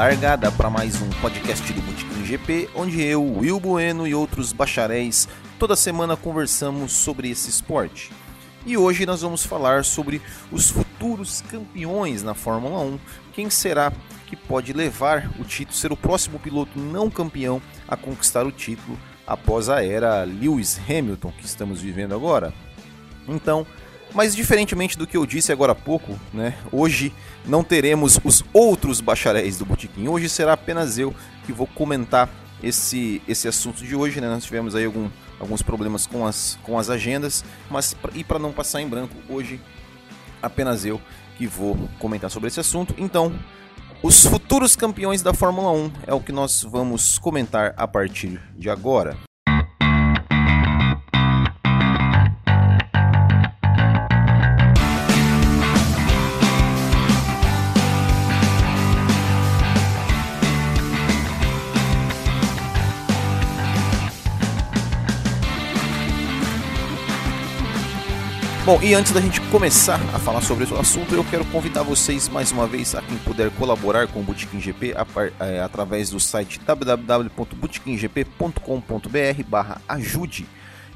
largada para mais um podcast do Botequim GP, onde eu, Will Bueno e outros bacharéis toda semana conversamos sobre esse esporte. E hoje nós vamos falar sobre os futuros campeões na Fórmula 1. Quem será que pode levar o título, ser o próximo piloto não campeão a conquistar o título após a era Lewis Hamilton que estamos vivendo agora? Então, mas diferentemente do que eu disse agora há pouco, né? Hoje não teremos os outros bacharéis do botequim. Hoje será apenas eu que vou comentar esse, esse assunto de hoje, né? Nós tivemos aí algum, alguns problemas com as, com as agendas, mas e para não passar em branco, hoje apenas eu que vou comentar sobre esse assunto. Então, os futuros campeões da Fórmula 1 é o que nós vamos comentar a partir de agora. Bom, e antes da gente começar a falar sobre esse assunto, eu quero convidar vocês mais uma vez a quem puder colaborar com o Botequim GP a, é, através do site www.botequimgp.com.br/ajude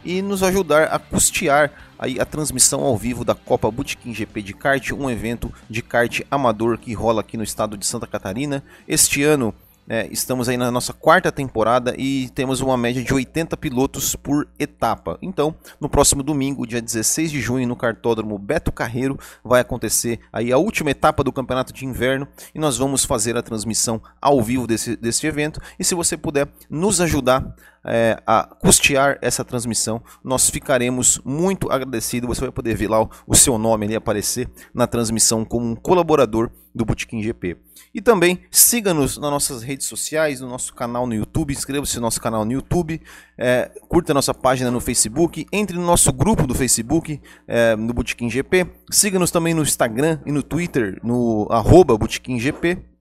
e nos ajudar a custear aí a transmissão ao vivo da Copa Botequim GP de kart, um evento de kart amador que rola aqui no estado de Santa Catarina. Este ano é, estamos aí na nossa quarta temporada e temos uma média de 80 pilotos por etapa. Então, no próximo domingo, dia 16 de junho, no cartódromo Beto Carreiro, vai acontecer aí a última etapa do campeonato de inverno e nós vamos fazer a transmissão ao vivo desse, desse evento. E se você puder nos ajudar é, a custear essa transmissão, nós ficaremos muito agradecidos. Você vai poder ver lá o, seu nome ali aparecer na transmissão como um colaborador do Botequim GP. E também siga-nos nas nossas redes sociais, no nosso canal no YouTube, inscreva-se no nosso canal no YouTube, é, curta nossa página no Facebook, entre no nosso grupo do Facebook, é, no Botequim GP, siga-nos também no Instagram e no Twitter, no arroba Botequim GP.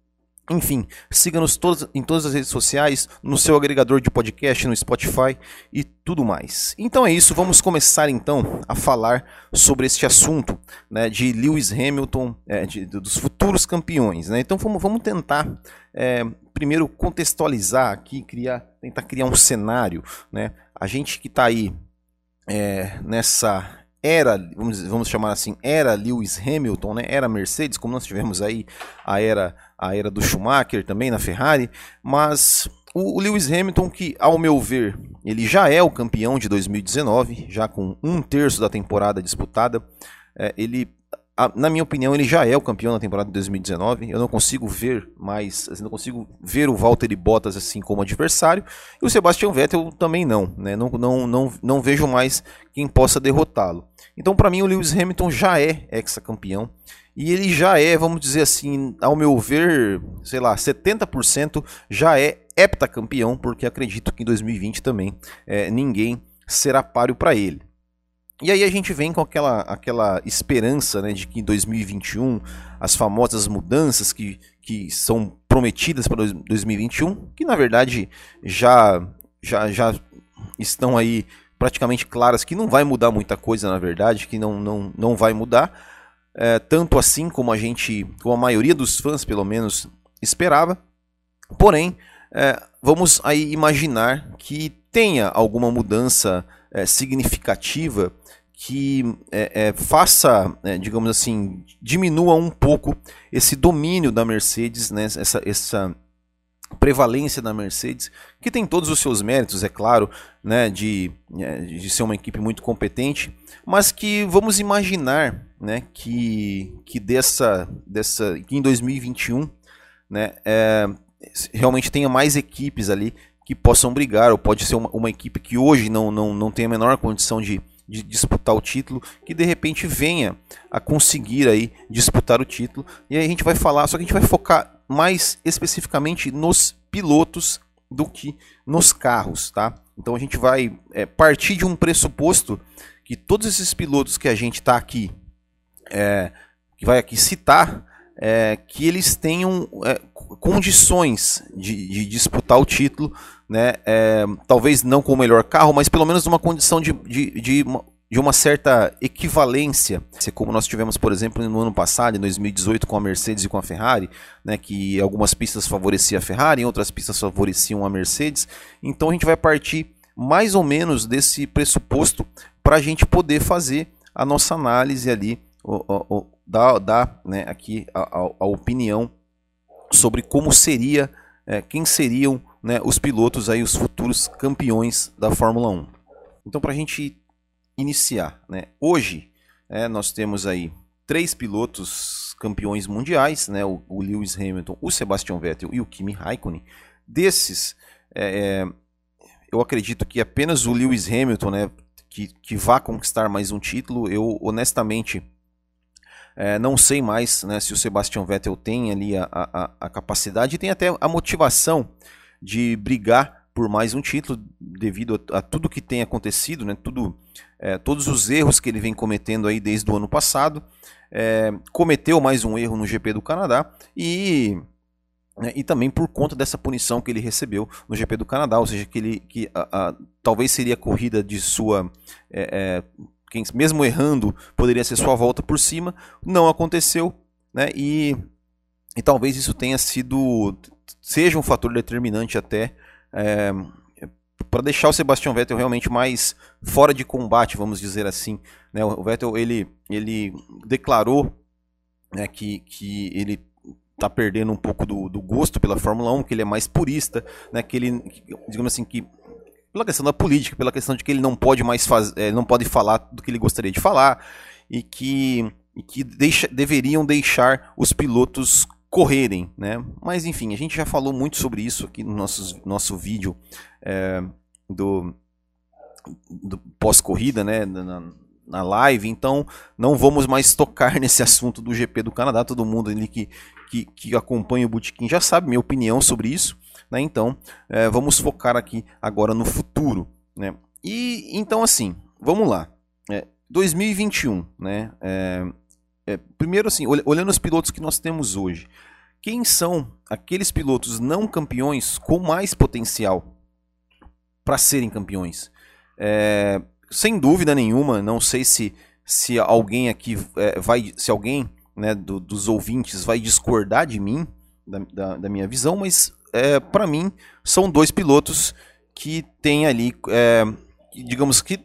Enfim, siga-nos em todas as redes sociais, no seu agregador de podcast, no Spotify e tudo mais. Então é isso, vamos começar então a falar sobre este assunto né, de Lewis Hamilton, é, de, dos futuros campeões. Né? Então vamos, vamos tentar é, primeiro contextualizar aqui, criar, tentar criar um cenário. Né? A gente que está aí é, nessa era, vamos, vamos chamar assim, era Lewis Hamilton, né? Era Mercedes, como nós tivemos aí a era a era do Schumacher também na Ferrari, mas o, o Lewis Hamilton que, ao meu ver, ele já é o campeão de 2019, já com um terço da temporada disputada, é, ele na minha opinião, ele já é o campeão da temporada de 2019. Eu não consigo ver mais, assim, não consigo ver o Valtteri Bottas assim como adversário. E o Sebastian Vettel também não, né? Não, não, não, não vejo mais quem possa derrotá-lo. Então, para mim, o Lewis Hamilton já é ex-campeão. E ele já é, vamos dizer assim, ao meu ver, sei lá, 70% já é heptacampeão, porque acredito que em 2020 também é, ninguém será páreo para ele. E aí a gente vem com aquela, aquela esperança né, de que em 2021 as famosas mudanças que, que são prometidas para 2021, que na verdade já, já, já estão aí praticamente claras que não vai mudar muita coisa na verdade, que não, não, não vai mudar, é, tanto assim como a gente, como a maioria dos fãs pelo menos esperava. Porém, é, vamos aí imaginar que tenha alguma mudança é, significativa que é, é, faça, é, digamos assim, diminua um pouco esse domínio da Mercedes, né, essa, essa prevalência da Mercedes, que tem todos os seus méritos, é claro, né, de, é, de ser uma equipe muito competente, mas que vamos imaginar né, que, que dessa, dessa que em 2021 né, é, realmente tenha mais equipes ali que possam brigar, ou pode ser uma, uma equipe que hoje não, não, não tem a menor condição de, de disputar o título, que de repente venha a conseguir aí disputar o título. E aí a gente vai falar, só que a gente vai focar mais especificamente nos pilotos do que nos carros, tá? Então a gente vai é, partir de um pressuposto que todos esses pilotos que a gente está aqui, é, que vai aqui citar, é, que eles tenham é, condições de, de, disputar o título, né? É, talvez não com o melhor carro, mas pelo menos uma condição de, de, de, de uma certa equivalência, como nós tivemos, por exemplo, no ano passado, em 2018, com a Mercedes e com a Ferrari, né, que algumas pistas favoreciam a Ferrari, em outras pistas favoreciam a Mercedes. Então a gente vai partir mais ou menos desse pressuposto para a gente poder fazer a nossa análise ali, dar, dar né, aqui a, a, a, opinião sobre como seria, é, quem seriam né, os pilotos aí, os futuros campeões da Fórmula 1. Então, para a gente iniciar, né, hoje é, nós temos aí três pilotos campeões mundiais, né, o, o Lewis Hamilton, o Sebastian Vettel e o Kimi Raikkonen. Desses, é, é eu acredito que apenas o Lewis Hamilton, né, que, que vá conquistar mais um título. Eu honestamente é, não sei mais né, se o Sebastian Vettel tem ali a, a, a, capacidade e tem até a motivação de brigar por mais um título devido a, a tudo que tem acontecido, né, tudo, é, todos os erros que ele vem cometendo aí desde o ano passado. É, cometeu mais um erro no GP do Canadá e né, e também por conta dessa punição que ele recebeu no GP do Canadá, ou seja, que ele que a, a, talvez seria a corrida de sua é, é, quem, mesmo errando poderia ser sua volta por cima, não aconteceu, né? E, e talvez isso tenha sido seja um fator determinante até é, para deixar o Sebastian Vettel realmente mais fora de combate, vamos dizer assim. Né? O Vettel ele, ele declarou né, que, que ele tá perdendo um pouco do, do, gosto pela Fórmula 1, que ele é mais purista, né? Que ele, digamos assim, que pela questão da política, pela questão de que ele não pode mais fazer, é, não pode falar do que ele gostaria de falar e que, e que deixa, deveriam deixar os pilotos correrem, né? Mas enfim, a gente já falou muito sobre isso aqui no nosso, nosso vídeo é, do, do pós-corrida, né? Na, na live, então não vamos mais tocar nesse assunto do GP do Canadá. Todo mundo ali que, que, que acompanha o Botequim já sabe minha opinião sobre isso, né? Então é, vamos focar aqui agora no futuro, né? E então assim, vamos lá. É, 2021, né? É, é, primeiro assim, olhando os pilotos que nós temos hoje, quem são aqueles pilotos não campeões com mais potencial para serem campeões? É, sem dúvida nenhuma, não sei se, se alguém aqui é, vai. Se alguém né, do, dos ouvintes vai discordar de mim, da, da, da minha visão, mas é, para mim são dois pilotos que tem ali, é, digamos que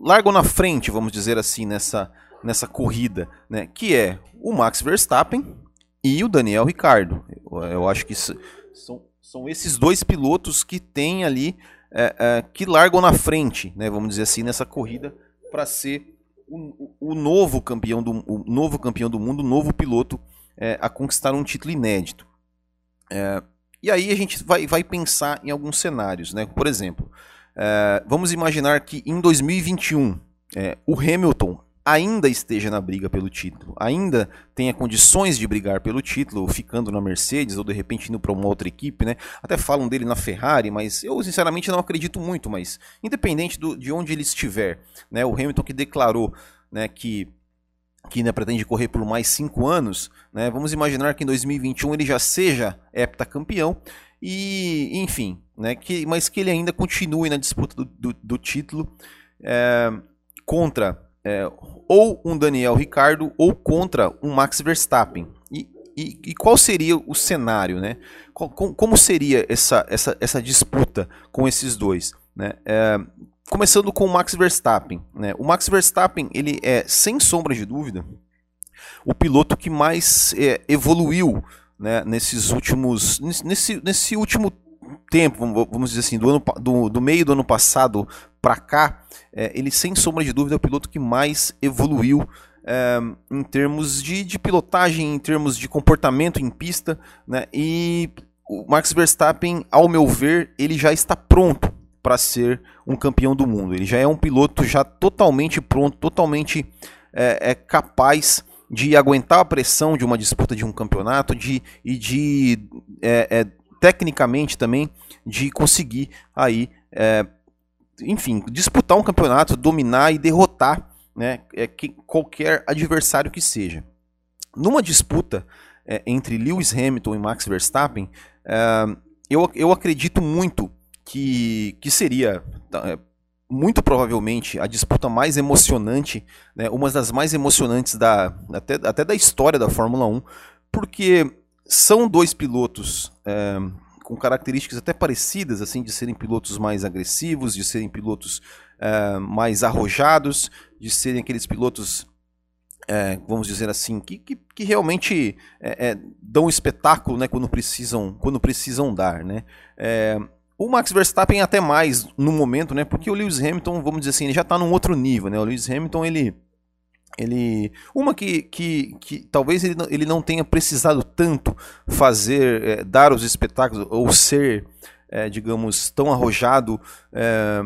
largam na frente, vamos dizer assim, nessa, nessa corrida, né, que é o Max Verstappen e o Daniel Ricardo. Eu, eu acho que são, são esses dois pilotos que tem ali é, é, que largam na frente, né, vamos dizer assim, nessa corrida para ser o, o, novo campeão do o novo campeão do mundo, o novo piloto é, a conquistar um título inédito. É, e aí a gente vai, vai pensar em alguns cenários, né? Por exemplo, é, vamos imaginar que em 2021 é, o Hamilton ainda esteja na briga pelo título, ainda tenha condições de brigar pelo título, ficando na Mercedes ou de repente indo para uma outra equipe, né? Até falam dele na Ferrari, mas eu sinceramente não acredito muito. Mas independente do, de onde ele estiver, né? O Hamilton que declarou, né, que que ainda pretende correr por mais cinco anos, né? Vamos imaginar que em 2021 ele já seja heptacampeão e, enfim, né? Que, mas que ele ainda continue na disputa do, do, do título é, contra é, ou um Daniel Ricardo ou contra um Max Verstappen. E, e, e qual seria o cenário, né? como seria essa, essa, essa disputa com esses dois? Né? É, começando com o Max Verstappen. Né? O Max Verstappen, ele é, sem sombra de dúvida, o piloto que mais é, evoluiu né, nesses últimos. Nesse, nesse último tempo, vamos dizer assim, do, ano, do, do meio do ano passado para cá, é, ele sem sombra de dúvida é o piloto que mais evoluiu é, em termos de, de, pilotagem, em termos de comportamento em pista, né? E o Max Verstappen, ao meu ver, ele já está pronto para ser um campeão do mundo. Ele já é um piloto já totalmente pronto, totalmente é, é capaz de aguentar a pressão de uma disputa de um campeonato de, e de é, é, tecnicamente também de conseguir aí é, enfim, disputar um campeonato, dominar e derrotar né, é, que, qualquer adversário que seja. Numa disputa é, entre Lewis Hamilton e Max Verstappen, é, eu, eu acredito muito que, que seria, tá, é, muito provavelmente a disputa mais emocionante, né, uma das mais emocionantes da, até, até da história da Fórmula 1, porque são dois pilotos é, com características até parecidas, assim, de serem pilotos mais agressivos, de serem pilotos é, mais arrojados, de serem aqueles pilotos, é, vamos dizer assim, que, que, que realmente é, é, dão espetáculo, né, quando precisam, quando precisam dar, né. É, o Max Verstappen até mais no momento, né, porque o Lewis Hamilton, vamos dizer assim, ele já está num outro nível, né. O Lewis Hamilton ele ele uma que, que, que talvez ele não, ele não tenha precisado tanto fazer é, dar os espetáculos ou ser é, digamos tão arrojado é,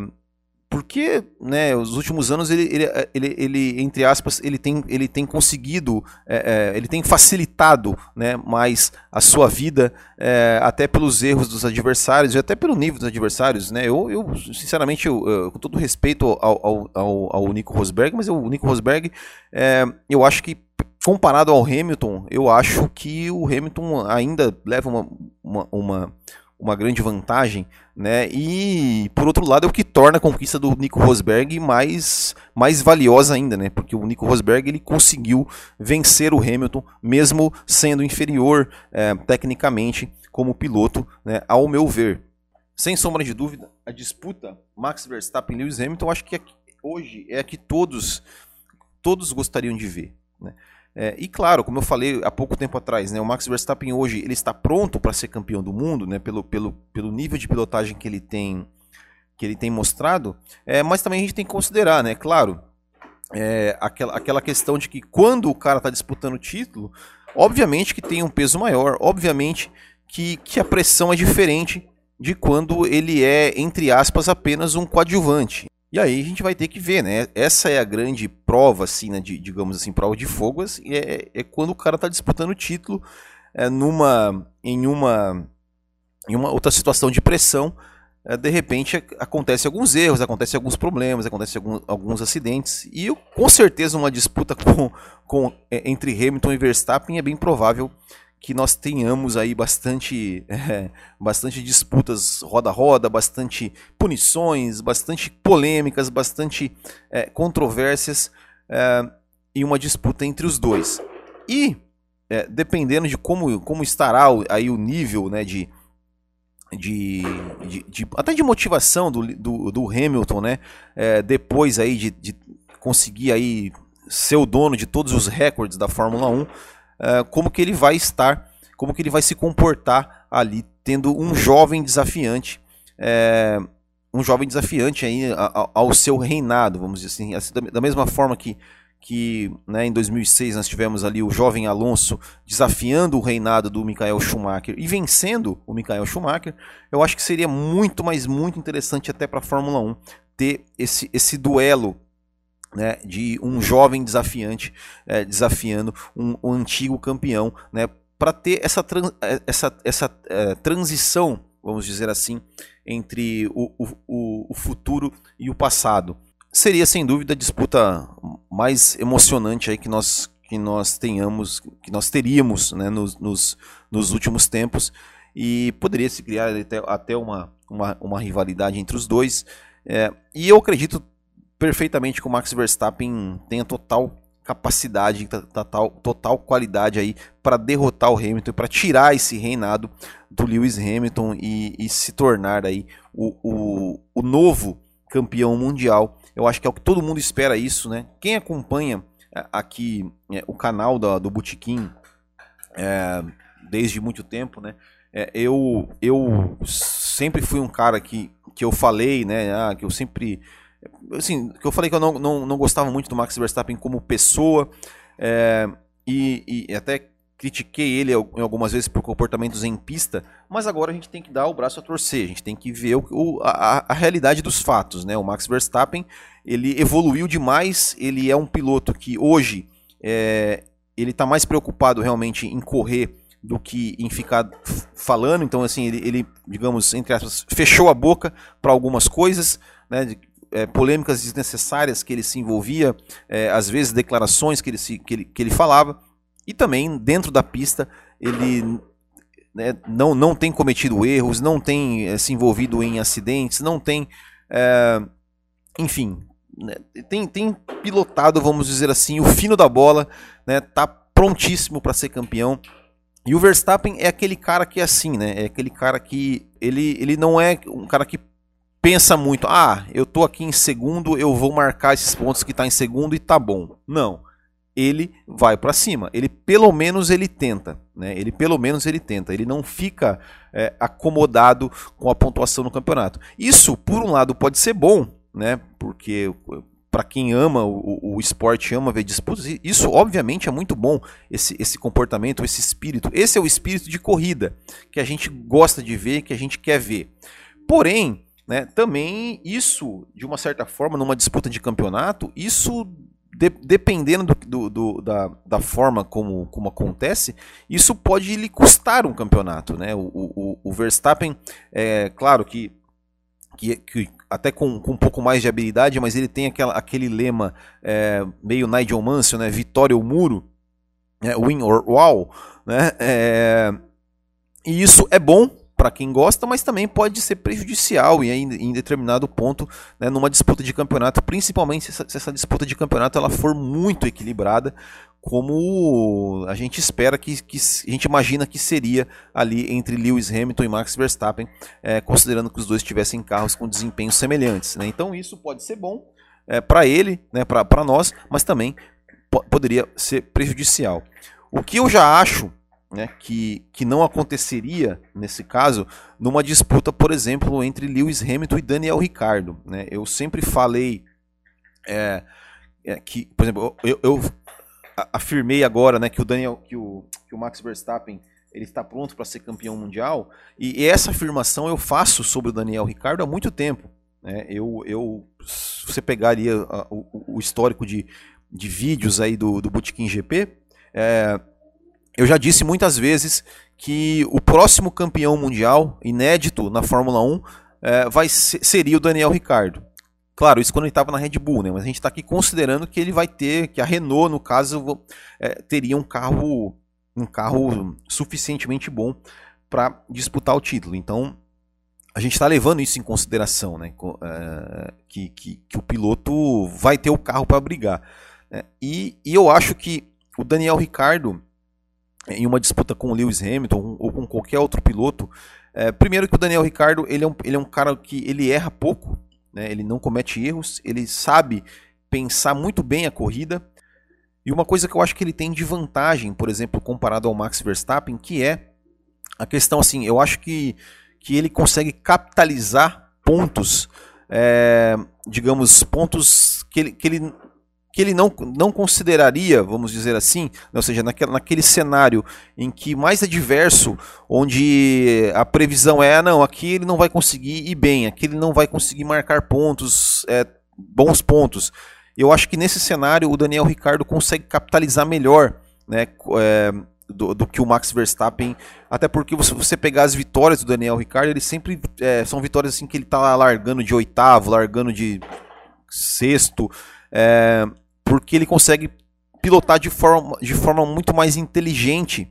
porque né, os últimos anos ele, ele, ele, ele, entre aspas ele tem, ele tem conseguido é, é, ele tem facilitado né, mais a sua vida é, até pelos erros dos adversários e até pelo nível dos adversários né? Eu, eu sinceramente eu, eu, com todo respeito ao, ao, ao, Nico Rosberg mas o Nico Rosberg eu acho que comparado ao Hamilton eu acho que o Hamilton ainda leva uma, uma, uma uma grande vantagem, né? E por outro lado é o que torna a conquista do Nico Rosberg mais, mais valiosa ainda, né? Porque o Nico Rosberg ele conseguiu vencer o Hamilton mesmo sendo inferior é, tecnicamente como piloto, né? Ao meu ver, sem sombra de dúvida, a disputa Max Verstappen e Lewis Hamilton, acho que hoje é a que todos todos gostariam de ver, né? É, e claro, como eu falei há pouco tempo atrás, né, o Max Verstappen hoje ele está pronto para ser campeão do mundo, né, pelo, pelo, pelo nível de pilotagem que ele tem que ele tem mostrado, é, mas também a gente tem que considerar, né, claro, é, aquela, aquela questão de que quando o cara está disputando o título, obviamente que tem um peso maior, obviamente que, que a pressão é diferente de quando ele é, entre aspas, apenas um coadjuvante. E aí a gente vai ter que ver, né? Essa é a grande prova, assim, né, de, digamos assim, prova de fogo, assim, é, é quando o cara está disputando o título é, numa, em, uma, em uma outra situação de pressão, é, de repente acontece alguns erros, acontece alguns problemas, acontece alguns, alguns acidentes, e com certeza uma disputa com, com, é, entre Hamilton e Verstappen é bem provável que nós tenhamos aí bastante, é, bastante disputas roda a roda, bastante punições, bastante polêmicas, bastante é, controvérsias é, e uma disputa entre os dois. E é, dependendo de como, como estará aí o nível né, de, de, de, de, até de motivação do, do, do Hamilton, né, é, depois aí de, de conseguir aí ser o dono de todos os recordes da Fórmula 1 uh, como que ele vai estar, como que ele vai se comportar ali, tendo um jovem desafiante, é, um jovem desafiante aí ao seu reinado, vamos dizer assim, assim da mesma forma que que né, em 2006 nós tivemos ali o jovem Alonso desafiando o reinado do Michael Schumacher e vencendo o Michael Schumacher, eu acho que seria muito, mas muito interessante até para a Fórmula 1 ter esse, esse duelo né, de um jovem desafiante é, desafiando um, um, antigo campeão, né, para ter essa, trans, é, essa, essa é, transição, vamos dizer assim, entre o, o, o futuro e o passado. Seria sem dúvida a disputa mais emocionante aí que nós que nós tenhamos, que nós teríamos né, nos, nos, nos últimos tempos e poderia se criar até, até uma, uma, uma rivalidade entre os dois. É, e eu acredito perfeitamente que o Max Verstappen tenha total capacidade, total, total qualidade aí para derrotar o Hamilton, para tirar esse reinado do Lewis Hamilton e, e se tornar aí o, o, o, novo campeão mundial. Eu acho que é o que todo mundo espera isso, né? Quem acompanha é, aqui é, o canal do Botequim é, desde muito tempo, né? É, eu, eu sempre fui um cara que, que eu falei, né? Ah, que eu sempre assim, que eu falei que eu não, não, não gostava muito do Max Verstappen como pessoa, é, e, e, até critiquei ele algumas vezes por comportamentos em pista, mas agora a gente tem que dar o braço a torcer, a gente tem que ver o, a, a, realidade dos fatos, né? O Max Verstappen, ele evoluiu demais, ele é um piloto que hoje é, ele está mais preocupado realmente em correr do que em ficar falando, então assim, ele, ele digamos, entre aspas, fechou a boca para algumas coisas, né, é, polêmicas desnecessárias que ele se envolvia, é, às vezes declarações que ele, se, que, ele, que ele falava, e também dentro da pista ele né, não, não tem cometido erros, não tem é, se envolvido em acidentes, não tem é, enfim, né, tem, tem pilotado, vamos dizer assim, o fino da bola, né? Tá prontíssimo para ser campeão. E o Verstappen é aquele cara que é assim, né? É aquele cara que ele, ele não é um cara que pensa muito, ah, eu tô aqui em segundo, eu vou marcar esses pontos que tá em segundo e tá bom. Não. Ele vai para cima. Ele pelo menos ele tenta, né? Ele pelo menos ele tenta. Ele não fica é, acomodado com a pontuação no campeonato. Isso, por um lado, pode ser bom, né? Porque para quem ama o, o, esporte, ama ver disputas, isso obviamente é muito bom, esse, esse comportamento, esse espírito. Esse é o espírito de corrida que a gente gosta de ver, que a gente quer ver. Porém, né, também isso, de uma certa forma, numa disputa de campeonato, isso de, dependendo do, do, do, da, da forma como, como acontece, isso pode lhe custar um campeonato. Né? O, o, o Verstappen, é claro que que, que, até com, com, um pouco mais de habilidade, mas ele tem aquela, aquele lema é, meio Nigel Mansell, né? Vitória ou muro, né? win or wow, né? É, e isso é bom para quem gosta, mas também pode ser prejudicial e em, em determinado ponto, né, numa disputa de campeonato, principalmente se essa, se essa disputa de campeonato ela for muito equilibrada, como a gente espera que, que, a gente imagina que seria ali entre Lewis Hamilton e Max Verstappen, é, considerando que os dois tivessem carros com desempenhos semelhantes. Né? Então isso pode ser bom é, para ele, né, para nós, mas também poderia ser prejudicial. O que eu já acho né, que, que não aconteceria nesse caso numa disputa, por exemplo, entre Lewis Hamilton e Daniel Ricciardo. Né? Eu sempre falei é, é, que, por exemplo, eu, eu afirmei agora, né, que o Daniel, que o, que o Max Verstappen ele está pronto para ser campeão mundial. E essa afirmação eu faço sobre o Daniel Ricardo há muito tempo. Né? Eu, eu, se você pegaria o, o, histórico de, de vídeos aí do, do Bootkin GP, é, eu já disse muitas vezes que o próximo campeão mundial, inédito na Fórmula 1, é, vai ser, seria o Daniel Ricardo. Claro, isso quando ele estava na Red Bull, né? Mas a gente está aqui considerando que ele vai ter, que a Renault, no caso, é, teria um carro, um carro suficientemente bom para disputar o título. Então, a gente está levando isso em consideração, né? É, que, que, que, o piloto vai ter o carro para brigar. Né? E, e eu acho que o Daniel Ricardo, em uma disputa com o Lewis Hamilton ou com qualquer outro piloto, é, primeiro que o Daniel Ricardo ele é, um, ele é um cara que ele erra pouco, né? ele não comete erros, ele sabe pensar muito bem a corrida. E uma coisa que eu acho que ele tem de vantagem, por exemplo, comparado ao Max Verstappen, que é a questão assim, eu acho que, que ele consegue capitalizar pontos, é, digamos, pontos que ele, que ele que ele não, não consideraria, vamos dizer assim, ou seja, naquele, naquele cenário em que mais adverso, onde a previsão é, ah, não, aqui ele não vai conseguir ir bem, aqui ele não vai conseguir marcar pontos, é, bons pontos. Eu acho que nesse cenário o Daniel Ricardo consegue capitalizar melhor né, é, do, do, que o Max Verstappen, até porque se você pegar as vitórias do Daniel Ricardo, ele sempre é, são vitórias assim que ele está largando de oitavo, largando de sexto, é, porque ele consegue pilotar de forma, de forma muito mais inteligente,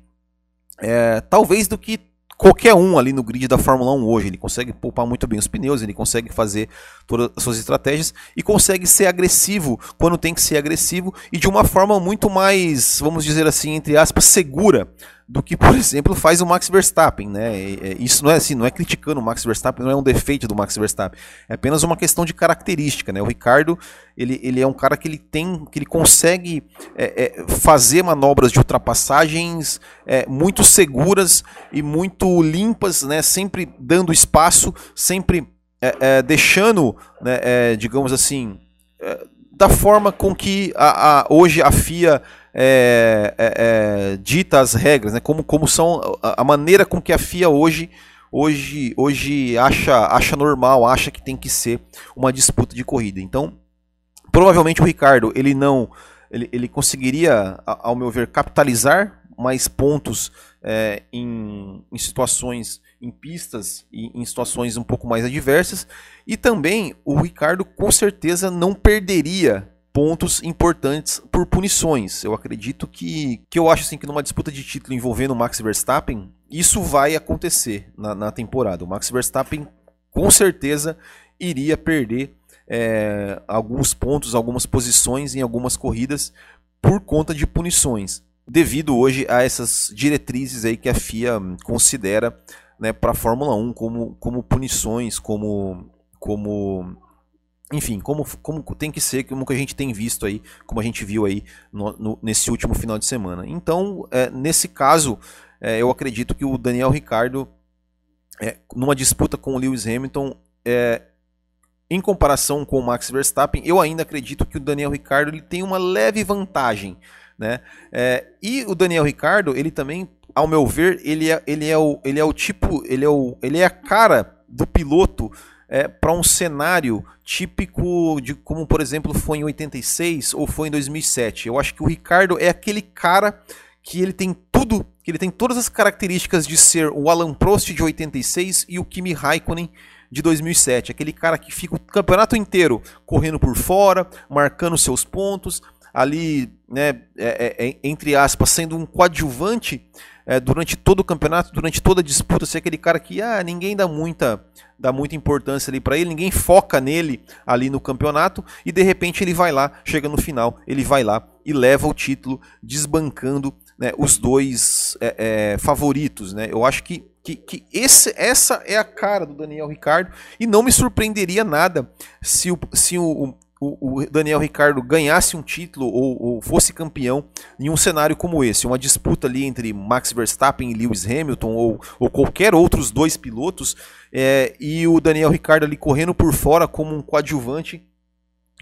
é, talvez do que qualquer um ali no grid da Fórmula 1 hoje. Ele consegue poupar muito bem os pneus, ele consegue fazer todas as suas estratégias e consegue ser agressivo quando tem que ser agressivo e de uma forma muito mais, vamos dizer assim, entre aspas, segura do que, por exemplo, faz o Max Verstappen, né? Isso não é assim, não é criticando o Max Verstappen, não é um defeito do Max Verstappen, é apenas uma questão de característica, né? O Ricardo, ele, ele é um cara que ele tem, que ele consegue é, é, fazer manobras de ultrapassagens é, muito seguras e muito limpas, né? Sempre dando espaço, sempre é, é, deixando, né, é, digamos assim, da forma com que a, a, hoje a FIA é, é, é, dita as regras, né? como, como são a, a, maneira com que a FIA hoje, hoje, hoje acha, acha normal, acha que tem que ser uma disputa de corrida. Então, provavelmente o Ricardo ele não ele, ele conseguiria, ao meu ver, capitalizar mais pontos é, em, em situações em pistas e em situações um pouco mais adversas. E também o Ricardo com certeza não perderia pontos importantes por punições. Eu acredito que, que eu acho assim que numa disputa de título envolvendo o Max Verstappen, isso vai acontecer na, na temporada. O Max Verstappen com certeza iria perder é, alguns pontos, algumas posições em algumas corridas por conta de punições, devido hoje a essas diretrizes aí que a FIA considera né, para a Fórmula 1 como, como punições, como, como enfim, como, como tem que ser, como que a gente tem visto aí, como a gente viu aí no, no, nesse último final de semana. Então, é, nesse caso, é, eu acredito que o Daniel Ricardo, é, numa disputa com o Lewis Hamilton, é, em comparação com o Max Verstappen, eu ainda acredito que o Daniel Ricardo ele tem uma leve vantagem. Né? É, e o Daniel Ricardo, ele também, ao meu ver, ele é, ele é, o, ele é o tipo, ele é, o, ele é a cara do piloto é, para um cenário típico de como, por exemplo, foi em 86 ou foi em 2007. Eu acho que o Ricardo é aquele cara que ele tem tudo, que ele tem todas as características de ser o Alan Prost de 86 e o Kimi Raikkonen de 2007. Aquele cara que fica o campeonato inteiro correndo por fora, marcando seus pontos, ali, né, é, é, é entre aspas, sendo um coadjuvante é, durante todo o campeonato, durante toda a disputa, ser aquele cara que ah, ninguém dá muita, dá muita importância ali para ele, ninguém foca nele ali no campeonato e de repente ele vai lá, chega no final, ele vai lá e leva o título, desbancando né, os dois é, é, favoritos. Né? Eu acho que, que, que esse, essa é a cara do Daniel Ricardo e não me surpreenderia nada se o, se o, o, Daniel Ricardo ganhasse um título ou, ou, fosse campeão em um cenário como esse, uma disputa ali entre Max Verstappen e Lewis Hamilton ou, ou qualquer outros dois pilotos, é, e o Daniel Ricardo ali correndo por fora como um coadjuvante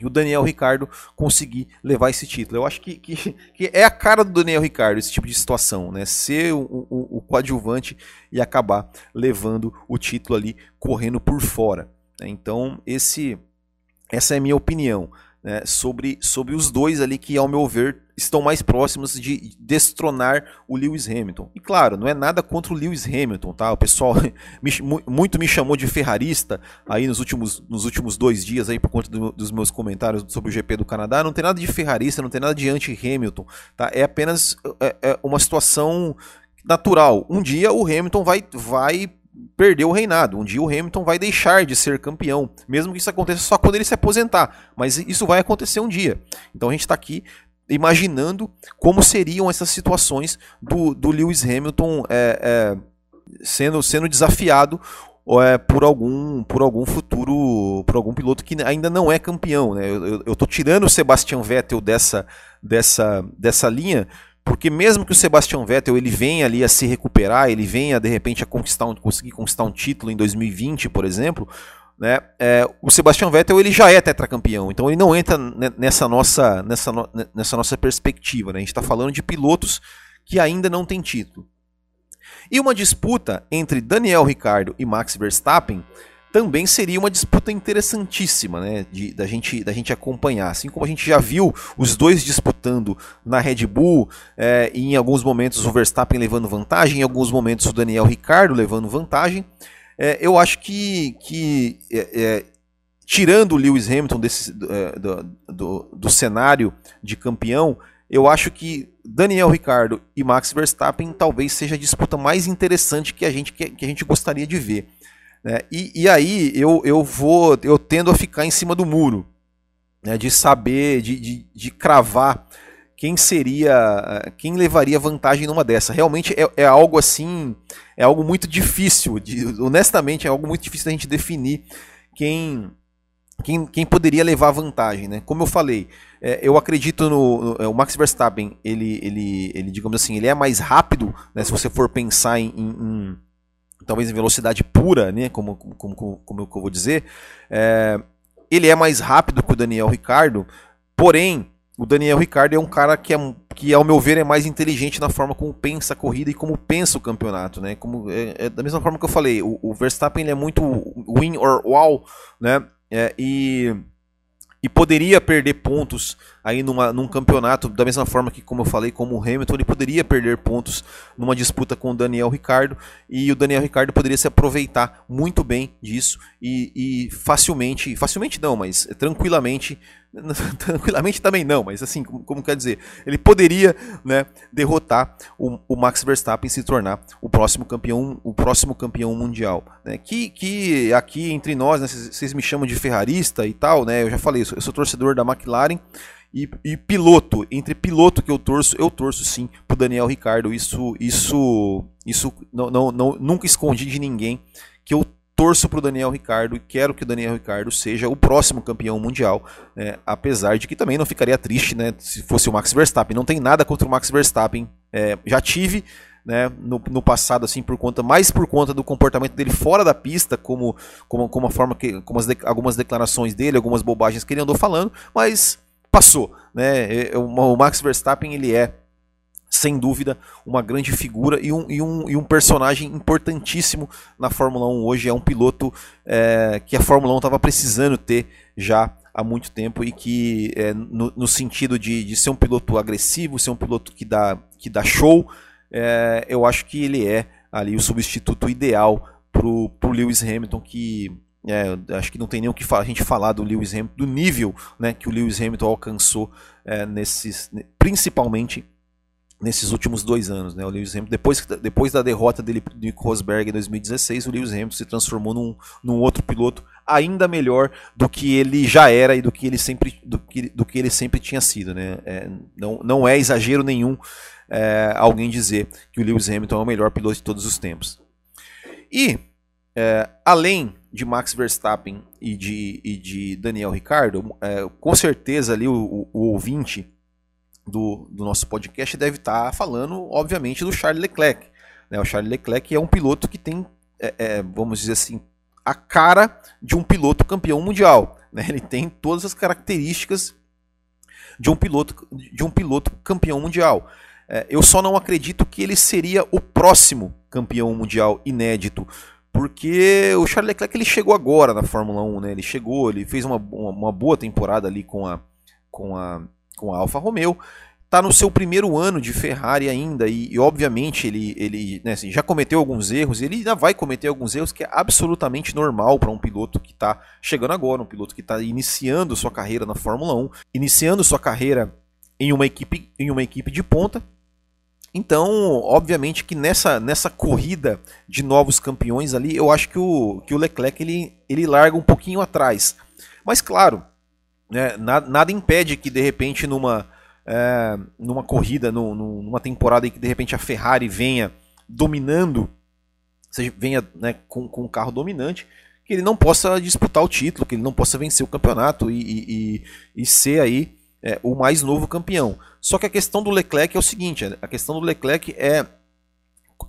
e o Daniel Ricardo conseguir levar esse título. Eu acho que, que, que, é a cara do Daniel Ricardo esse tipo de situação, né? Ser o, o, o coadjuvante e acabar levando o título ali correndo por fora. Né? Então, esse essa é a minha opinião né, sobre, sobre os dois ali que, ao meu ver, estão mais próximos de destronar o Lewis Hamilton. E claro, não é nada contra o Lewis Hamilton, tá? O pessoal me, muito me chamou de ferrarista aí nos últimos, nos últimos dois dias aí por conta do, dos meus comentários sobre o GP do Canadá. Não tem nada de ferrarista, não tem nada de anti-Hamilton, tá? É apenas é, é uma situação natural. Um dia o Hamilton vai, vai perder o reinado. Um dia o Hamilton vai deixar de ser campeão, mesmo que isso aconteça só quando ele se aposentar. Mas isso vai acontecer um dia. Então a gente está aqui imaginando como seriam essas situações do, do Lewis Hamilton é, é, sendo, sendo desafiado é, por algum por algum futuro por algum piloto que ainda não é campeão né? eu, tô tirando o Sebastian Vettel dessa dessa dessa linha porque mesmo que o Sebastian Vettel ele venha ali a se recuperar, ele venha de repente a conquistar um, conseguir conquistar um título em 2020, por exemplo, né, é, o Sebastian Vettel ele já é tetracampeão, então ele não entra nessa nossa, nessa, nessa nossa perspectiva. Né? A gente está falando de pilotos que ainda não têm título. E uma disputa entre Daniel Ricciardo e Max Verstappen também seria uma disputa interessantíssima, né, de, da, gente, da gente acompanhar. Assim como a gente já viu os dois disputando na Red Bull, é, em alguns momentos o Verstappen levando vantagem, em alguns momentos o Daniel Ricciardo levando vantagem. É, eu acho que, que é, tirando o Lewis Hamilton desse, do, do, do cenário de campeão, eu acho que Daniel Ricciardo e Max Verstappen talvez seja a disputa mais interessante que a gente, que a gente gostaria de ver. Né? E, e aí eu, eu vou, eu tendo a ficar em cima do muro, né? de saber, de, de, de cravar quem seria, quem levaria vantagem numa dessa. Realmente é, é algo assim, é algo muito difícil, de, honestamente é algo muito difícil da gente definir quem, quem, quem poderia levar vantagem, né? Como eu falei, é, eu acredito no, no, é, o Max Verstappen, ele, ele, ele, digamos assim, ele é mais rápido, né? Se você for pensar em, em talvez em velocidade pura, né, como, como, como, como eu vou dizer, é, ele é mais rápido que o Daniel Ricardo, porém, o Daniel Ricardo é um cara que, é, que ao meu ver, é mais inteligente na forma como pensa a corrida e como pensa o campeonato, né? Como, é, é da mesma forma que eu falei, o, o Verstappen ele é muito win or wow, né? É, e, e poderia perder pontos aí numa, num campeonato, da mesma forma que, como eu falei, como o Hamilton, ele poderia perder pontos numa disputa com o Daniel Ricardo, e o Daniel Ricardo poderia se aproveitar muito bem disso e, e facilmente, facilmente não, mas tranquilamente tranquilamente também não, mas assim, como, como, quer dizer, ele poderia né, derrotar o, o, Max Verstappen e se tornar o próximo campeão, o próximo campeão mundial. Né? Que, que aqui entre nós, né, vocês me chamam de ferrarista e tal, né? Eu já falei, eu sou, eu sou torcedor da McLaren. E, e, piloto, entre piloto que eu torço, eu torço sim pro Daniel Ricardo. Isso, isso, isso não, não, não, nunca escondi de ninguém que eu torço para o Daniel Ricardo e quero que o Daniel Ricardo seja o próximo campeão mundial, né? apesar de que também não ficaria triste né, se fosse o Max Verstappen. Não tem nada contra o Max Verstappen. É, já tive né, no, no, passado, assim, por conta, mais por conta do comportamento dele fora da pista, como, como, como a forma que. Como as de, algumas declarações dele, algumas bobagens que ele andou falando, mas passou. Né? O Max Verstappen ele é sem dúvida, uma grande figura e um, e um, e um personagem importantíssimo na Fórmula 1 hoje. É um piloto é, que a Fórmula 1 estava precisando ter já há muito tempo e que, é, no, no, sentido de, de ser um piloto agressivo, ser um piloto que dá, que dá show, é, eu acho que ele é ali o substituto ideal para o Lewis Hamilton, que é, acho que não tem nem o que a gente falar do Lewis Hamilton, do nível né, que o Lewis Hamilton alcançou é, nesses, principalmente nesses últimos dois anos. Né? O Lewis Hamilton, depois, depois da derrota dele de Nico Rosberg em 2016, o Lewis Hamilton se transformou num, num outro piloto ainda melhor do que ele já era e do que ele sempre, do que, do que ele sempre tinha sido. Né? É, não, não é exagero nenhum é, alguém dizer que o Lewis Hamilton é o melhor piloto de todos os tempos. E, é, além de Max Verstappen e de, e de Daniel Ricciardo, é, com certeza ali o, o, o ouvinte do, do nosso podcast deve estar tá falando, obviamente, do Charles Leclerc. Né? O Charles Leclerc é um piloto que tem, é, é, vamos dizer assim, a cara de um piloto campeão mundial. Né? Ele tem todas as características de um piloto, de um piloto campeão mundial. É, eu só não acredito que ele seria o próximo campeão mundial inédito, porque o Charles Leclerc ele chegou agora na Fórmula 1, né? Ele chegou, ele fez uma, uma, uma boa temporada ali com a, com a com a Alfa Romeo. Está no seu primeiro ano de Ferrari ainda e, e obviamente ele, ele né, assim, já cometeu alguns erros. Ele ainda vai cometer alguns erros que é absolutamente normal para um piloto que está chegando agora, um piloto que está iniciando sua carreira na Fórmula 1, iniciando sua carreira em uma equipe, em uma equipe de ponta. Então, obviamente que nessa, nessa corrida de novos campeões ali, eu acho que o, que o Leclerc ele, ele larga um pouquinho atrás. Mas claro, né, nada, nada, impede que de repente numa, é, numa corrida, no, numa temporada em que de repente a Ferrari venha dominando, seja, venha né, com, com um carro dominante, que ele não possa disputar o título, que ele não possa vencer o campeonato e, e, e ser aí é, o mais novo campeão. Só que a questão do Leclerc é o seguinte: a questão do Leclerc é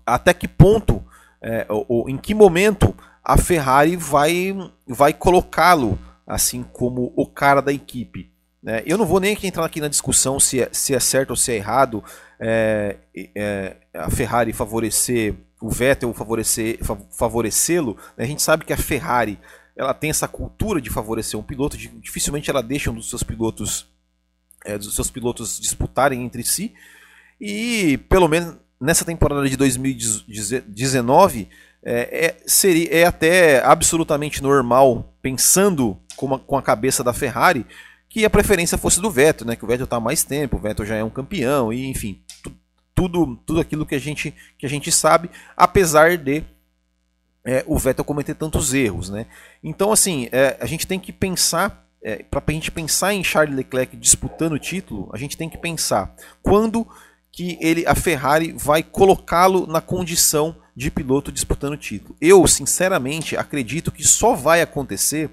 até que ponto, é, ou, ou em que momento a Ferrari vai, vai colocá-lo assim como o cara da equipe. Né? Eu não vou nem entrar aqui na discussão se é, se é certo ou se é errado é, é, a Ferrari favorecer o Vettel favorecer, favorecê-lo. Né? A gente sabe que a Ferrari ela tem essa cultura de favorecer um piloto, dificilmente ela deixa um dos seus pilotos é, dos seus pilotos disputarem entre si. E pelo menos nessa temporada de 2019 é, é, seria, é até absolutamente normal, pensando com, a, com a cabeça da Ferrari, que a preferência fosse do Vettel, né? Que o Vettel está mais tempo, o Vettel já é um campeão, e enfim, tu, tudo, tudo aquilo que a gente, que a gente sabe, apesar de é, o Vettel cometer tantos erros, né? Então, assim, é, a gente tem que pensar, é, para a gente pensar em Charles Leclerc disputando o título, a gente tem que pensar quando que ele, a Ferrari vai colocá-lo na condição de piloto disputando o título. Eu, sinceramente, acredito que só vai acontecer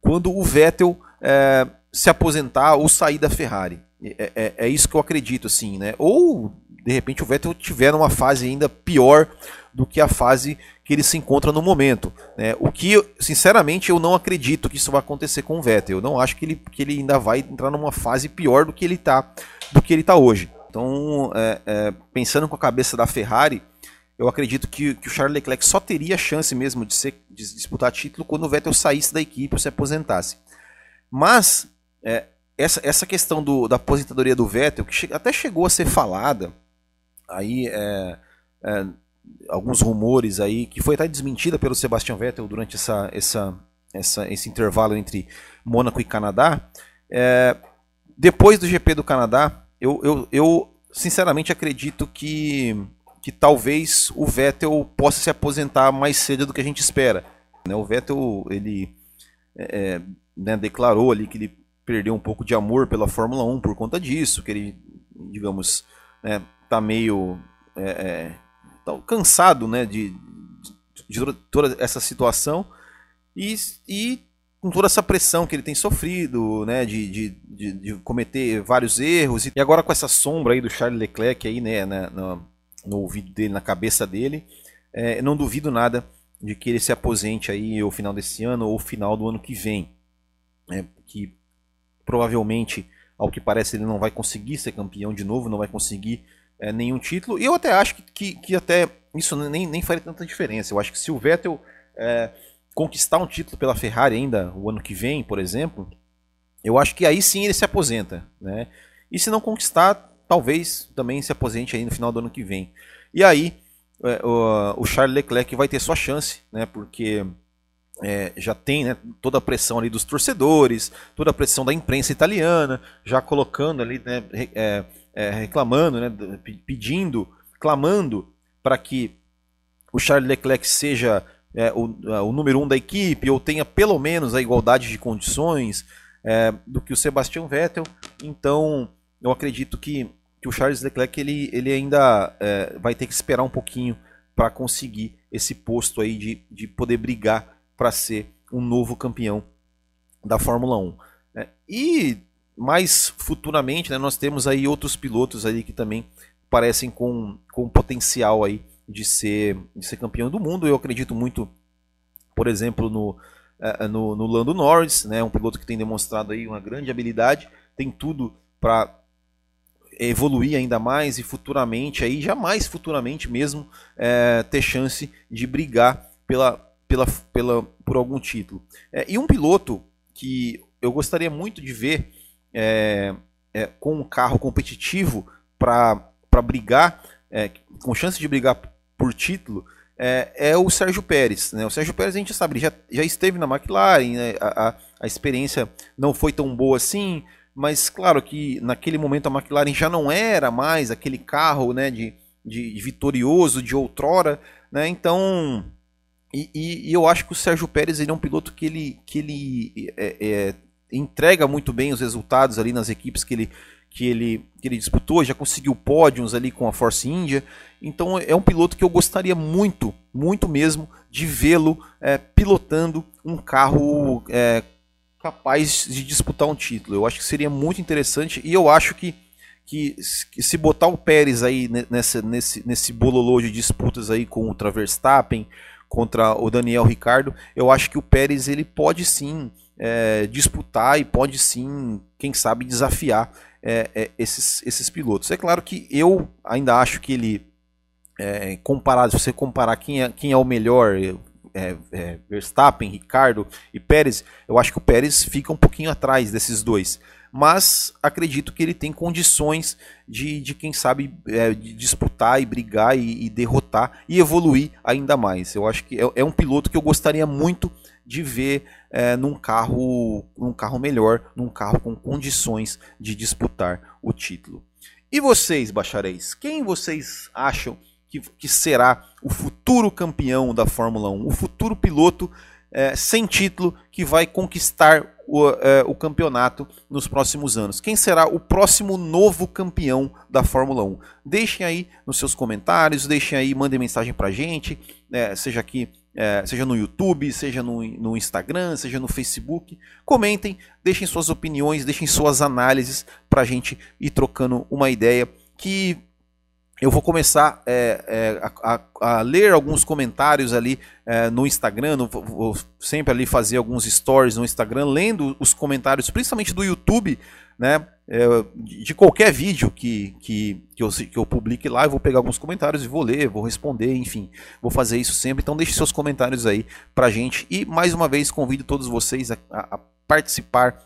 quando o Vettel é, se aposentar ou sair da Ferrari. É, é, é, isso que eu acredito, assim, né? Ou de repente o Vettel tiver numa fase ainda pior do que a fase que ele se encontra no momento. Né? O que, sinceramente, eu não acredito que isso vai acontecer com o Vettel. Eu não acho que ele, que ele ainda vai entrar numa fase pior do que ele está do que ele tá hoje. Então, é, é, pensando com a cabeça da Ferrari, eu acredito que, que, o Charles Leclerc só teria chance mesmo de, ser, de disputar título quando o Vettel saísse da equipe ou se aposentasse. Mas, é, essa, essa questão do, da aposentadoria do Vettel, que che até chegou a ser falada, aí é, é, alguns rumores aí, que foi até desmentida pelo Sebastian Vettel durante essa, essa, essa, esse intervalo entre Mônaco e Canadá. É, depois do GP do Canadá, eu, eu, eu sinceramente acredito que, que talvez o Vettel possa se aposentar mais cedo do que a gente espera. Né? O Vettel ele é, né, declarou ali que ele perdeu um pouco de amor pela Fórmula 1 por conta disso, que ele, digamos, né, tá meio é, é, tá cansado né, de, de, toda essa situação e, e com toda essa pressão que ele tem sofrido, né, de, de, de, de, cometer vários erros, e agora com essa sombra aí do Charles Leclerc aí, né, na, no, no ouvido dele, na cabeça dele, é, não duvido nada de que ele se aposente aí ao final desse ano ou final do ano que vem, né, que provavelmente, ao que parece, ele não vai conseguir ser campeão de novo, não vai conseguir é, nenhum título. E eu até acho que, que, que, até isso nem, nem faria tanta diferença. Eu acho que se o Vettel é, conquistar um título pela Ferrari ainda o ano que vem, por exemplo, eu acho que aí sim ele se aposenta. Né? E se não conquistar, talvez também se aposente aí no final do ano que vem. E aí é, o, o Charles Leclerc vai ter sua chance, né? porque é, já tem né, toda a pressão ali dos torcedores, toda a pressão da imprensa italiana, já colocando ali, né, é, é, reclamando, né, pedindo, clamando para que o Charles Leclerc seja é, o, é, o, número um da equipe, ou tenha pelo menos a igualdade de condições é, do que o Sebastian Vettel. Então, eu acredito que, que o Charles Leclerc ele, ele ainda vai ter que esperar um pouquinho para conseguir esse posto aí de, de poder brigar para ser um novo campeão da Fórmula 1. Né? E mais futuramente, né, nós temos aí outros pilotos aí que também parecem com, com potencial aí de ser, de ser campeão do mundo. Eu acredito muito, por exemplo, no, uh, no, no, Lando Norris, né, um piloto que tem demonstrado aí uma grande habilidade, tem tudo para evoluir ainda mais e futuramente aí, jamais futuramente mesmo, é, ter chance de brigar pela, pela, pela, por algum título. É, e um piloto que eu gostaria muito de ver é, é, com um carro competitivo para brigar, é, com chance de brigar por título, é, é, o Sérgio Pérez. Né? O Sérgio Pérez a gente sabe, já, já esteve na McLaren, né? a, a, a, experiência não foi tão boa assim, mas claro que naquele momento a McLaren já não era mais aquele carro né, de, de, de vitorioso de outrora, né? então e, e, e, eu acho que o Sérgio Pérez ele é um piloto que ele, que ele é, é, entrega muito bem os resultados ali nas equipes que ele, que ele, que ele disputou, já conseguiu pódios ali com a Force India. Então é um piloto que eu gostaria muito, muito mesmo, de vê-lo é, pilotando um carro é, capaz de disputar um título. Eu acho que seria muito interessante e eu acho que, que, se botar o Pérez aí nessa, nesse, nesse bololô de disputas aí com o Verstappen, contra o Daniel Ricardo, eu acho que o Pérez ele pode sim é, disputar e pode sim, quem sabe, desafiar é, é, esses, esses pilotos. É claro que eu ainda acho que ele, é, comparado, se você comparar quem é, quem é o melhor, é, é, Verstappen, Ricardo e Pérez, eu acho que o Pérez fica um pouquinho atrás desses dois mas acredito que ele tem condições de, de quem sabe, é, de disputar e brigar e, e, derrotar e evoluir ainda mais. Eu acho que é, é um piloto que eu gostaria muito de ver é, num carro, num carro melhor, num carro com condições de disputar o título. E vocês, bacharéis, quem vocês acham que, que será o futuro campeão da Fórmula 1, o futuro piloto é, sem título que vai conquistar o, é, o, campeonato nos próximos anos. Quem será o próximo novo campeão da Fórmula 1? Deixem aí nos seus comentários, deixem aí, mandem mensagem pra gente, é, seja aqui, é, seja no YouTube, seja no, no Instagram, seja no Facebook. Comentem, deixem suas opiniões, deixem suas análises pra gente ir trocando uma ideia que eu vou começar é, é, a, a, a, ler alguns comentários ali é, no Instagram, no, vou sempre ali fazer alguns stories no Instagram, lendo os comentários, principalmente do YouTube, né? É, de qualquer vídeo que, que, que, eu, que eu publique lá, eu vou pegar alguns comentários e vou ler, vou responder, enfim, vou fazer isso sempre. Então deixe seus comentários aí pra gente. E mais uma vez convido todos vocês a, a participar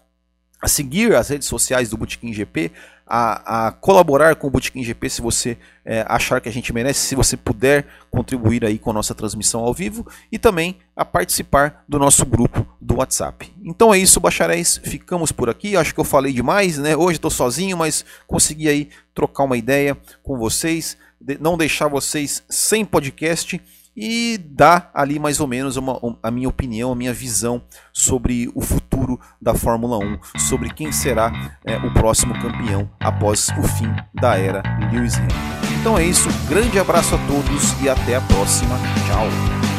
a seguir as redes sociais do Botequim GP, a, a, colaborar com o Botequim GP se você é, achar que a gente merece, se você puder contribuir aí com a nossa transmissão ao vivo e também a participar do nosso grupo do WhatsApp. Então é isso, bacharéis, ficamos por aqui. Acho que eu falei demais, né? Hoje estou sozinho, mas consegui aí trocar uma ideia com vocês, não deixar vocês sem podcast e dá ali mais ou menos uma, a minha opinião, a minha visão sobre o futuro da Fórmula 1, sobre quem será é, o próximo campeão após o fim da era Lewis Hamilton. Então é isso, grande abraço a todos e até a próxima. Tchau!